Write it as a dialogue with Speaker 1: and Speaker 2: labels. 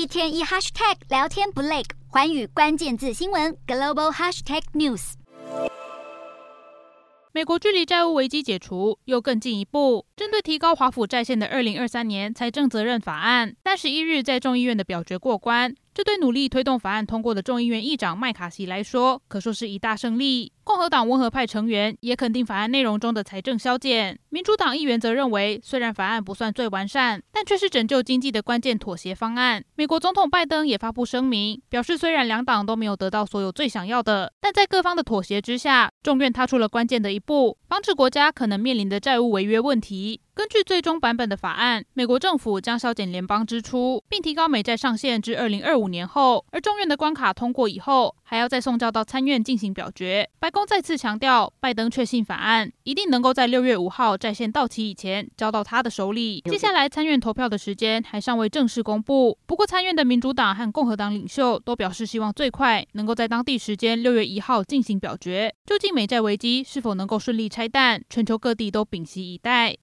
Speaker 1: 一天一 hashtag 聊天不累，环宇关键字新闻 global hashtag news。
Speaker 2: 美国距离债务危机解除又更进一步，针对提高华府债券的二零二三年财政责任法案，三十一日在众议院的表决过关。这对努力推动法案通过的众议院议长麦卡锡来说，可说是一大胜利。共和党温和派成员也肯定法案内容中的财政削减，民主党议员则认为，虽然法案不算最完善，但却是拯救经济的关键妥协方案。美国总统拜登也发布声明，表示虽然两党都没有得到所有最想要的，但在各方的妥协之下，众院踏出了关键的一步，防止国家可能面临的债务违约问题。根据最终版本的法案，美国政府将削减联邦支出，并提高美债上限至二零二五年后。而众院的关卡通过以后，还要再送交到参院进行表决。白宫再次强调，拜登确信法案一定能够在六月五号在线到期以前交到他的手里。接下来参院投票的时间还尚未正式公布，不过参院的民主党和共和党领袖都表示希望最快能够在当地时间六月一号进行表决。究竟美债危机是否能够顺利拆弹，全球各地都屏息以待。